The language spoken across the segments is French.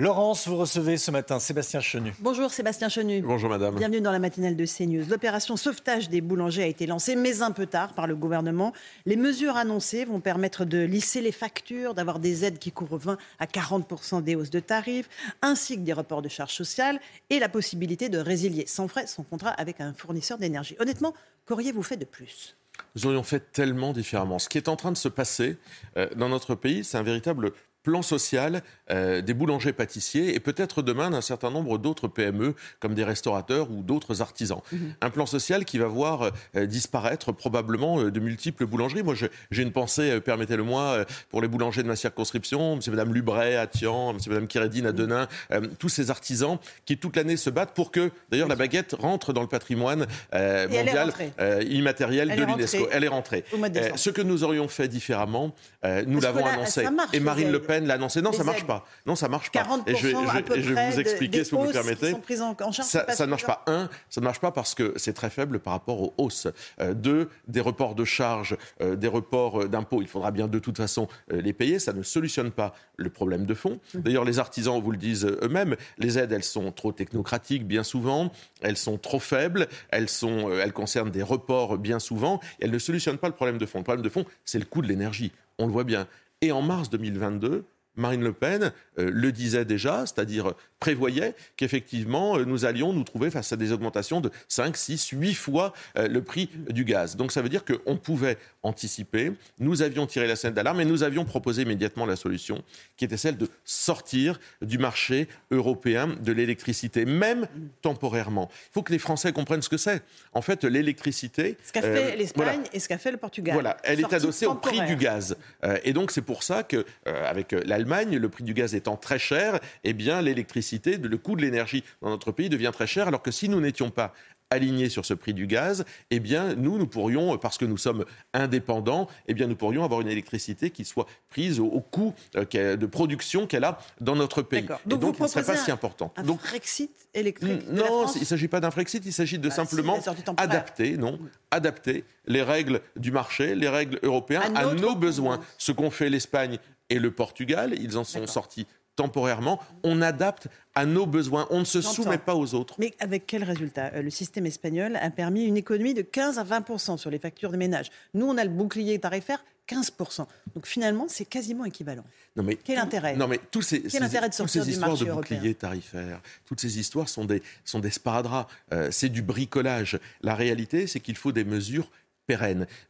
Laurence, vous recevez ce matin Sébastien Chenu. Bonjour Sébastien Chenu. Bonjour madame. Bienvenue dans la matinale de CNews. L'opération sauvetage des boulangers a été lancée, mais un peu tard par le gouvernement. Les mesures annoncées vont permettre de lisser les factures, d'avoir des aides qui couvrent 20 à 40 des hausses de tarifs, ainsi que des reports de charges sociales et la possibilité de résilier sans frais son contrat avec un fournisseur d'énergie. Honnêtement, qu'auriez-vous fait de plus? Nous aurions fait tellement différemment. Ce qui est en train de se passer euh, dans notre pays, c'est un véritable plan social euh, des boulangers-pâtissiers et peut-être demain d'un certain nombre d'autres PME comme des restaurateurs ou d'autres artisans. Mhm. Un plan social qui va voir euh, disparaître probablement euh, de multiples boulangeries. Moi, j'ai une pensée, permettez-le-moi, pour les boulangers de ma circonscription, M. et Mme Lubray à Tian, M. et Mme Kiredine à mhm. Denain, tous ces artisans qui toute l'année se battent pour que, d'ailleurs, la baguette rentre dans le patrimoine mondial immatériel de l'UNESCO. Elle est rentrée. ce que nous aurions fait différemment, nous l'avons annoncé. Et Marine Le Pen l'a annoncé. Non, ça marche pas. Non, ça marche pas. et je vais, vous expliquer, si vous me permettez. ça, ça ne marche pas. Un, ça ne marche pas parce que c'est très faible par rapport aux hausses. Euh, deux, des reports de charges, euh, des reports euh, d'impôts. Il faudra bien de toute façon les payer. Ça ne solutionne pas le problème de fond. Mmh. D'ailleurs, les artisans vous le disent eux-mêmes. Les aides, elles sont trop technocratiques bien souvent. Elles sont trop faibles. Elles, sont, elles concernent des reports bien souvent. elles ne solutionnent pas le problème de fond. Le problème de fond, c'est le coût de l'énergie. On le voit bien. Et en mars 2022, Marine Le Pen euh, le disait déjà, c'est-à-dire prévoyait qu'effectivement, euh, nous allions nous trouver face à des augmentations de 5, 6, 8 fois euh, le prix du gaz. Donc ça veut dire qu'on pouvait anticiper, nous avions tiré la scène d'alarme et nous avions proposé immédiatement la solution, qui était celle de sortir du marché européen de l'électricité, même temporairement. Il faut que les Français comprennent ce que c'est. En fait, l'électricité... Ce qu'a fait l'Espagne et ce qu'a fait le Portugal. Voilà, elle est adossée au prix du gaz. et donc c'est pour ça qu'avec l'Allemagne, le prix du gaz étant très cher, eh bien l'électricité, le coût de l'énergie dans notre pays devient très cher, alors que si nous n'étions pas alignés sur ce prix du gaz, eh bien, nous, nous pourrions, parce que nous sommes indépendants, eh bien, nous pourrions avoir une électricité qui soit prise au, coût euh, de production qu'elle a dans notre pays. Donc, Et donc, ce ne serait pas si important. Un donc, Frexit électrique Non, il ne s'agit pas d'un Frexit, il s'agit de bah, simplement adapter, non, adapter les règles du marché, les règles européennes à, nos besoins. Ce qu'ont fait l'Espagne et le Portugal. Ils en sont sortis temporairement. On adapte à nos besoins. On ne se soumet pas aux autres. Mais avec quel résultat? Euh, Le système espagnol a permis une économie de 15 à 20% sur les factures des ménages. Nous, on a le bouclier tarifaire 15 Donc finalement, c'est quasiment équivalent. Non mais quel intérêt? Non mais tous ces, intérêt de toutes ces histoires de bouclier tarifaire, toutes ces histoires sont des sont des sparadraps. Euh, c'est du bricolage. La réalité, c'est qu'il faut des mesures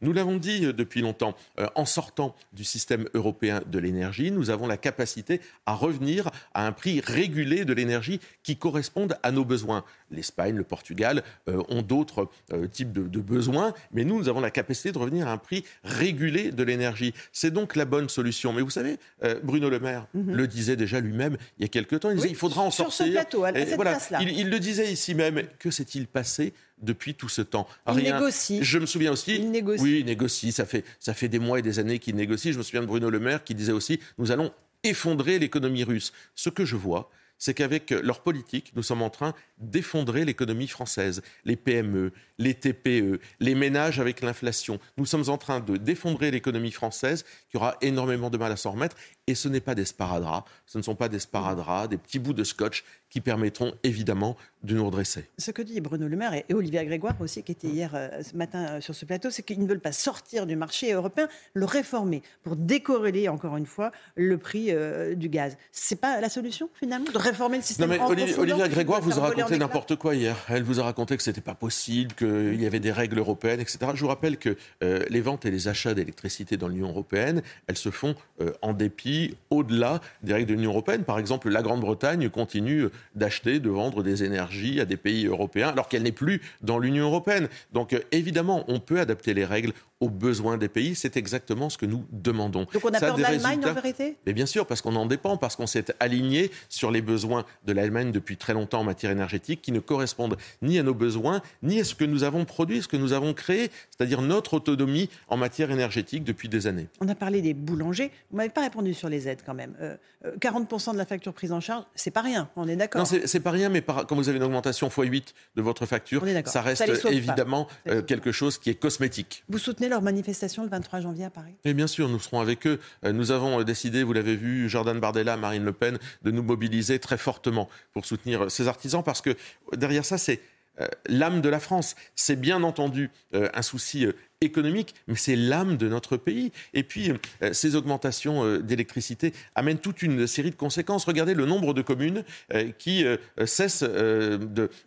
nous l'avons dit euh, depuis longtemps, euh, en sortant du système européen de l'énergie, nous avons la capacité à revenir à un prix régulé de l'énergie qui corresponde à nos besoins. L'Espagne, le Portugal euh, ont d'autres types de, besoins, mais nous, nous avons la capacité de revenir à un prix régulé de l'énergie. C'est donc la bonne solution. Mais vous savez, Bruno Le Maire mhm. le disait déjà lui-même il y a quelque temps. Il disait il faudra en sur sortir. Ce plateau, à cette voilà, il, il le disait ici même. Que s'est-il passé depuis tout ce temps. Il négocie. Je me souviens aussi. Il négocie. Oui, il négocie. Ça fait, ça fait des mois et des années qu'il négocie. Je me souviens de Bruno Le Maire qui disait aussi nous allons effondrer l'économie russe. Ce que je vois, c'est qu'avec leur politique, nous sommes en train d'effondrer l'économie française, les PME, les TPE, les ménages avec l'inflation. Nous sommes en train de défendrer l'économie française qui aura énormément de mal à s'en remettre. Et ce n'est pas des sparadraps, ce ne sont pas des sparadraps, des petits bouts de scotch qui permettront évidemment de nous redresser. Ce que dit Bruno Le Maire et Olivier Grégoire aussi, qui était hier euh, ce matin euh, sur ce plateau, c'est qu'ils ne veulent pas sortir du marché européen, le réformer pour décorréler encore une fois le prix euh, du gaz. C'est pas la solution finalement de réformer le système. Non mais Olivier, Olivier Grégoire vous a raconté n'importe quoi hier. Elle vous a raconté que c'était pas possible, qu'il y avait des règles européennes, etc. Je vous rappelle que les ventes et les achats d'électricité dans l'Union européenne, elles se font en dépit au-delà des règles de l'Union européenne. Par exemple, la Grande-Bretagne continue d'acheter, de vendre des énergies à des pays européens, alors qu'elle n'est plus dans l'Union européenne. Donc euh, évidemment, on peut adapter les règles aux besoins des pays. C'est exactement ce que nous demandons. Donc on a peur de l'Allemagne en vérité? Mais bien sûr, parce qu'on en dépend, parce qu'on s'est aligné sur les besoins de l'Allemagne depuis très longtemps en matière énergétique, qui ne correspondent ni à nos besoins, ni à ce que nous avons produit, ce que nous avons créé, c'est-à-dire notre autonomie en matière énergétique depuis des années. On a parlé des boulangers. Vous m'avez pas répondu sur les aides quand même. 40% euh, euh, de la facture prise en charge, c'est pas rien. On est d'accord. Non, c'est pas rien, mais quand vous avez une augmentation x8 de votre facture, ça reste évidemment euh, quelque chose qui est cosmétique. Vous soutenez leur manifestation le 23 janvier à Paris Et bien sûr, nous serons avec eux. Euh, nous avons décidé, vous l'avez vu, Jordan Bardella, Marine Le Pen, de nous mobiliser très fortement pour soutenir ces artisans parce que derrière ça, c'est euh, l'âme de la France. C'est bien entendu euh, un souci euh, économique, mais c'est l'âme de notre pays. Et puis, ces augmentations d'électricité amènent toute une série de conséquences. Regardez le nombre de communes qui cessent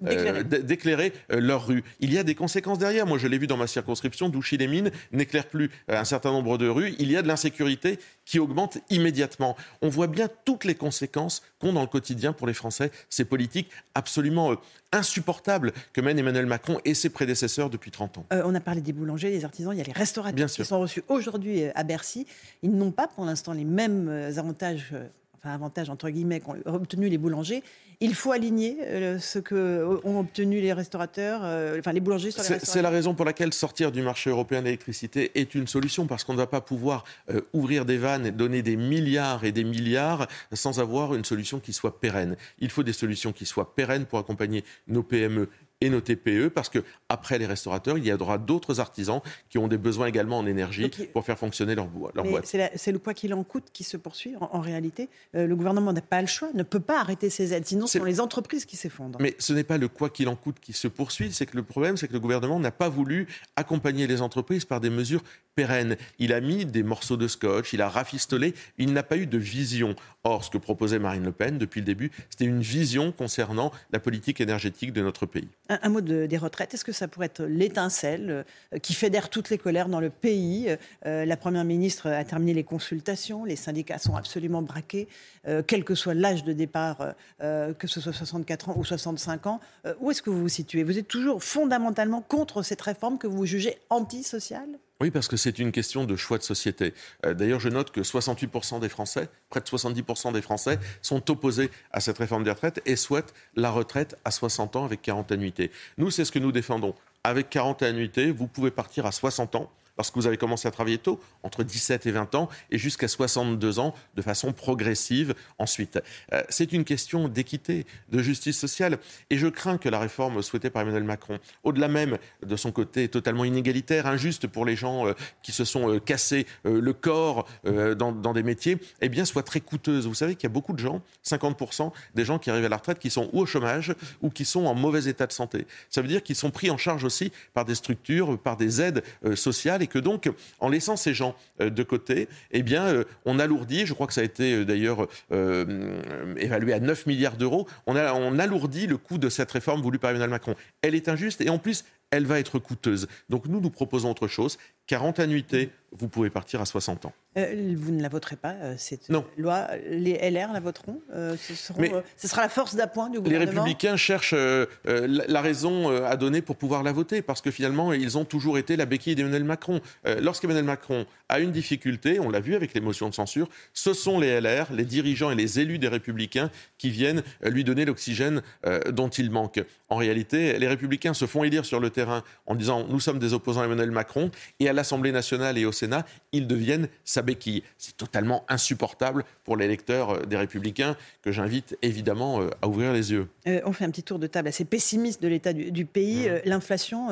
d'éclairer leurs rues. Il y a des conséquences derrière. Moi, je l'ai vu dans ma circonscription, Douchy-les-Mines n'éclaire plus un certain nombre de rues. Il y a de l'insécurité qui augmente immédiatement. On voit bien toutes les conséquences qu'ont dans le quotidien pour les Français ces politiques absolument insupportables que mènent Emmanuel Macron et ses prédécesseurs depuis 30 ans. Euh, on a parlé des boulangers, des artisans, il y a les restaurateurs qui sont reçus aujourd'hui euh, à Bercy. Ils n'ont pas pour l'instant les mêmes euh, avantages enfin avantage entre guillemets qu'ont obtenu les boulangers. Il faut aligner euh, ce que ont obtenu les restaurateurs, euh, enfin les boulangers sur les restaurateurs. C'est la raison pour laquelle sortir du marché européen de l'électricité est une solution parce qu'on ne va pas pouvoir euh, ouvrir des vannes et donner des milliards et des milliards sans avoir une solution qui soit pérenne. Il faut des solutions qui soient pérennes pour accompagner nos PME et nos TPE, parce que après les restaurateurs, il y aura d'autres artisans qui ont des besoins également en énergie pour faire fonctionner leur, leur boîte. C'est le quoi qu'il en coûte qui se poursuit. En, réalité, euh, le gouvernement n'a pas le choix, ne peut pas arrêter ses aides, sinon ce sont les entreprises qui s'effondrent. Mais ce n'est pas le quoi qu'il en coûte qui se poursuit, c'est que le problème, c'est que le gouvernement n'a pas voulu accompagner les entreprises par des mesures pérennes. Il a mis des morceaux de scotch, il a rafistolé, il n'a pas eu de vision. Or, ce que proposait Marine Le Pen depuis le début, c'était une vision concernant la politique énergétique de notre pays. Un, mot des retraites. Est-ce que ça pourrait être l'étincelle euh, qui fédère toutes les colères dans le pays euh, La Première ministre a terminé les consultations. Les syndicats sont absolument braqués, euh, quel que soit l'âge de départ, que ce soit 64 ans ou 65 ans. où est-ce que vous vous situez? Vous êtes toujours fondamentalement contre cette réforme que vous jugez antisociale? Oui, parce que c'est une question de choix de société. D'ailleurs, je note que 68% des Français, près de 70% des Français, sont opposés à cette réforme des retraites et souhaitent la retraite à 60 ans avec 40 annuités. Nous, c'est ce que nous défendons. Avec 40 annuités, vous pouvez partir à 60 ans parce que vous avez commencé à travailler tôt, entre 17 et 20 ans, et jusqu'à 62 ans, de façon progressive ensuite. Euh, c'est une question d'équité, de justice sociale, et je crains que la réforme souhaitée par Emmanuel Macron, au-delà même de son côté totalement inégalitaire, injuste pour les gens euh, qui se sont euh, cassés le corps dans, dans, des métiers, eh bien, soit très coûteuse. Vous savez qu'il y a beaucoup de gens, 50% des gens qui arrivent à la retraite, qui sont ou au chômage ou qui sont en mauvais état de santé. Ça veut dire qu'ils sont pris en charge aussi par des structures, par des aides sociales et que donc, en laissant ces gens euh, de côté, eh euh, on alourdit, je crois que ça a été euh, d'ailleurs évalué à 9 milliards d'euros, on alourdit le coût de cette réforme voulue par Emmanuel Macron. Elle est injuste et en plus, elle va être coûteuse. Donc nous, nous proposons autre chose. 40 annuités, vous pouvez partir à 60 ans. Euh, vous ne la voterez pas, euh, cette loi. Les LR la voteront euh, ce, ce, sera la force d'appoint du gouvernement Les Républicains cherchent la, raison à donner pour pouvoir la voter, parce que finalement, ils ont toujours été la béquille d'Emmanuel Macron. Lorsqu'Emmanuel Macron a une difficulté, on l'a vu avec les motions de censure, ce sont les LR, les dirigeants et les élus des Républicains qui viennent lui donner l'oxygène dont il manque. En réalité, les Républicains se font élire sur le terrain en disant nous sommes des opposants à Emmanuel Macron, et à l'Assemblée nationale et au Sénat, ils deviennent sa béquille. C'est totalement insupportable pour les électeurs euh, des Républicains que j'invite évidemment euh, à ouvrir les yeux. Euh, on fait un petit tour de table assez pessimiste de l'état du, pays. Mmh. L'inflation,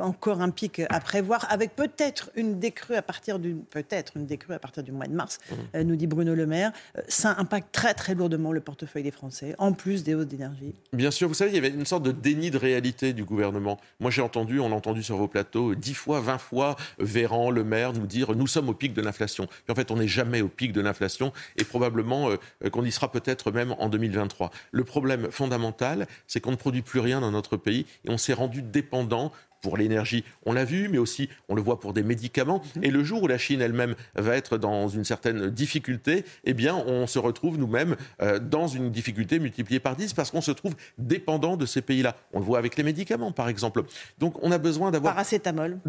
encore un pic à prévoir, avec peut-être une décrue à partir du peut-être une décrue à partir du mois de mars, mmh. nous dit Bruno Le Maire. ça impacte très très lourdement le portefeuille des Français, en plus des hausses d'énergie. Bien sûr, vous savez, il y avait une sorte de déni de réalité du gouvernement. Moi, j'ai entendu, on l'a entendu sur vos plateaux, dix fois, vingt fois, Véran, Le Maire nous dire nous sommes au pic de l'inflation. en fait, on n'est jamais au pic de l'inflation et probablement euh, qu'on y sera peut-être même en 2023. Le problème fondamental, c'est qu'on ne produit plus rien dans notre pays et on s'est rendu dépendant pour l'énergie, on l'a vu, mais aussi on le voit pour des médicaments. Mhm. Et le jour où la Chine elle-même va être dans une certaine difficulté, eh bien, on se retrouve nous-mêmes euh, dans une difficulté multipliée par 10 parce qu'on se trouve dépendant de ces pays-là. On le voit avec les médicaments, par exemple. Donc, on a besoin d'avoir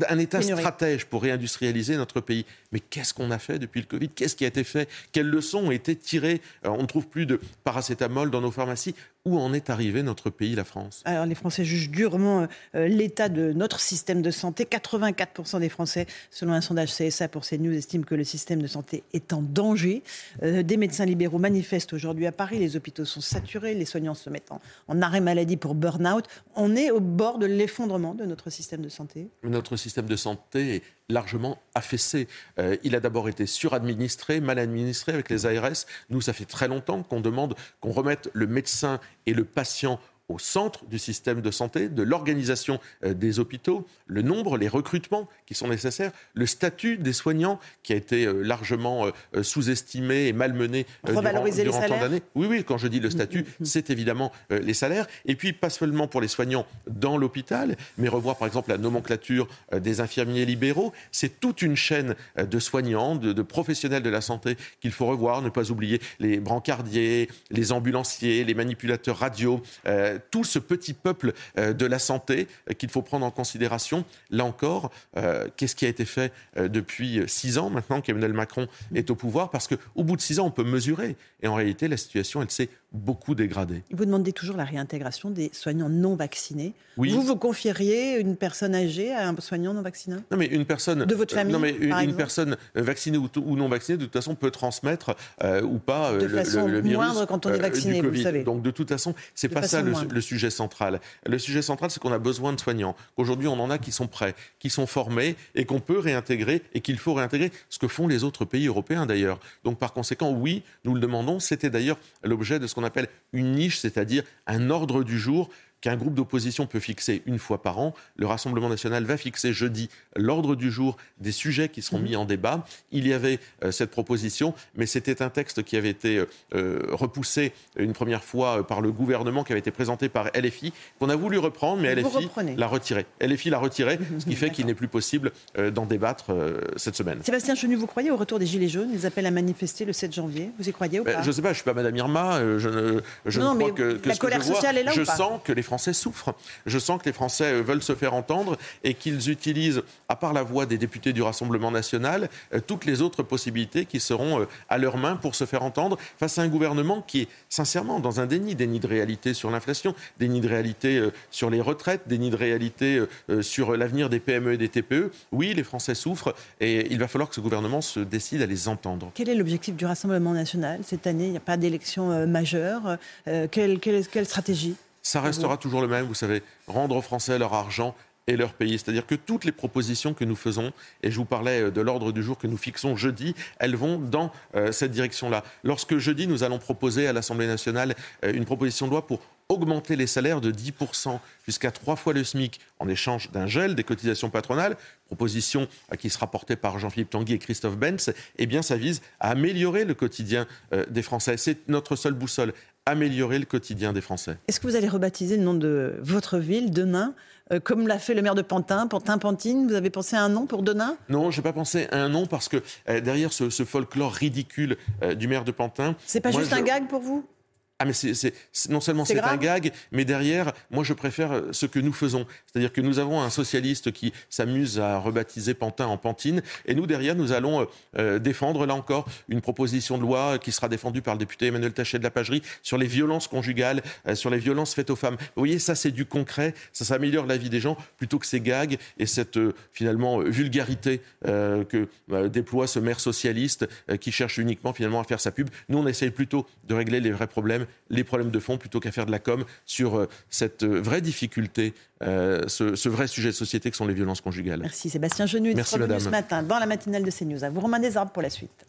un État stratège pour réindustrialiser notre pays. Mais qu'est-ce qu'on a fait depuis le Covid? Qu'est-ce qui a été fait? Quelles leçons ont été tirées? Euh, On ne trouve plus de paracétamol dans nos pharmacies. Où en est arrivé notre pays, la France? Alors, les Français jugent durement euh, l'état de notre système de santé. 84% des Français, selon un sondage CSA pour CNews, estiment que le système de santé est en danger. Euh, des médecins libéraux manifestent aujourd'hui à Paris. Les hôpitaux sont saturés, les soignants se mettent en, arrêt maladie pour burn-out. On est au bord de l'effondrement de notre système de santé. Notre système de santé est largement affaissé. Euh, il a d'abord été suradministré, mal administré avec les ARS. Nous, ça fait très longtemps qu'on demande qu'on remette le médecin et le patient au centre du système de santé, de l'organisation euh, des hôpitaux, le nombre, les recrutements qui sont nécessaires, le statut des soignants qui a été euh, largement euh, sous-estimé et malmené durant, durant tant d'années. Oui, oui, quand je dis le statut, mm, mm, mm. c'est évidemment les salaires. Et puis, pas seulement pour les soignants dans l'hôpital, mais revoir par exemple la nomenclature des infirmiers libéraux. C'est toute une chaîne de soignants, de, de professionnels de la santé qu'il faut revoir, ne pas oublier les brancardiers, les ambulanciers, les manipulateurs radio tout ce petit peuple euh, de la santé euh, qu'il faut prendre en considération. Là encore, euh, qu'est-ce qui a été fait depuis six ans maintenant qu'Emmanuel Macron est au pouvoir? Parce qu'au bout de six ans, on peut mesurer. Et en réalité, la situation, elle s'est beaucoup dégradée. Vous demandez toujours la réintégration des soignants non vaccinés. Vous vous confieriez une personne âgée à un soignant non vacciné Non, mais une personne de votre famille. Non, mais une, personne vaccinée ou, non vaccinée, de toute façon, peut transmettre ou pas de le, façon le, virus moindre quand on est vacciné, vous savez. Donc de toute façon, c'est pas ça le, le sujet central. Le sujet central, c'est qu'on a besoin de soignants. Qu'aujourd'hui, on en a qui sont prêts, qui sont formés et qu'on peut réintégrer et qu'il faut réintégrer, ce que font les autres pays européens d'ailleurs. Donc par conséquent, oui, nous le demandons. C'était d'ailleurs l'objet de ce qu'on appelle une niche, c'est-à-dire un ordre du jour qu'un groupe d'opposition peut fixer une fois par an. Le Rassemblement national va fixer jeudi l'ordre du jour des sujets qui seront mhm. mis en débat. Il y avait euh, cette proposition, mais c'était un texte qui avait été euh, repoussé une première fois euh, par le gouvernement, qui avait été présenté par LFI, qu'on a voulu reprendre, mais LFI l'a retiré. LFI l'a retiré, ce qui fait qu'il n'est plus possible d'en débattre cette semaine. Sébastien Chenu, vous croyez au retour des Gilets jaunes? Ils appellent à manifester le 7 janvier. Vous y croyez ou ben, pas? Je ne sais pas, je ne suis pas Madame Irma. Je ne, je non, crois que, que la colère sociale est là je ou pas? sens que les Français souffrent. Je sens que les Français euh, veulent se faire entendre et qu'ils utilisent, à part la voix des députés du Rassemblement national, euh, toutes les autres possibilités qui seront euh, à leur main pour se faire entendre face à un gouvernement qui est sincèrement dans un déni, déni de réalité sur l'inflation, déni de réalité sur les retraites, déni de réalité sur l'avenir des PME et des TPE. Oui, les Français souffrent et il va falloir que ce gouvernement se décide à les entendre. Quel est l'objectif du Rassemblement national cette année? Il n'y a pas d'élection majeure. quelle, quelle stratégie? Ça restera toujours le même, vous savez, rendre aux Français leur argent et leur pays. C'est-à-dire que toutes les propositions que nous faisons, et je vous parlais euh, de l'ordre du jour que nous fixons jeudi, elles vont dans euh, cette direction-là. Lorsque jeudi, nous allons proposer à l'Assemblée nationale euh, une proposition de loi pour augmenter les salaires de 10% jusqu'à trois fois le SMIC en échange d'un gel des cotisations patronales, proposition qui sera portée par Jean-Philippe Tanguy et Christophe Benz, eh bien ça vise à améliorer le quotidien des Français. C'est notre seule boussole améliorer le quotidien des Français. Est-ce que vous allez rebaptiser le nom de votre ville demain euh, comme l'a fait le maire de Pantin, Pantin-Pantine, vous avez pensé à un nom pour demain? Non, je n'ai pas pensé à un nom parce que euh, derrière ce, folklore ridicule euh, du maire de Pantin. C'est pas juste un gag pour vous? Ah mais c'est, non seulement c'est un gag, mais derrière, moi je préfère euh, ce que nous faisons. C'est-à-dire que nous avons un socialiste qui s'amuse à rebaptiser Pantin en Pantine, et nous derrière, nous allons euh, euh, défendre, là encore, une proposition de loi qui sera défendue par le député Emmanuel Tachet de la Pagerie sur les violences conjugales, sur les violences faites aux femmes. Vous voyez, ça c'est du concret, ça s'améliore la vie des gens, plutôt que ces gags et cette finalement vulgarité que déploie ce maire socialiste qui cherche uniquement finalement à faire sa pub. Nous, on essaye plutôt de régler les vrais problèmes les problèmes de fond plutôt qu'à faire de la com sur euh, cette euh, vraie difficulté, euh, ce, vrai sujet de société que sont les violences conjugales. Merci Sébastien Genu. Merci madame. ce matin dans la matinale de CNews. À vous Romain Desarbes pour la suite.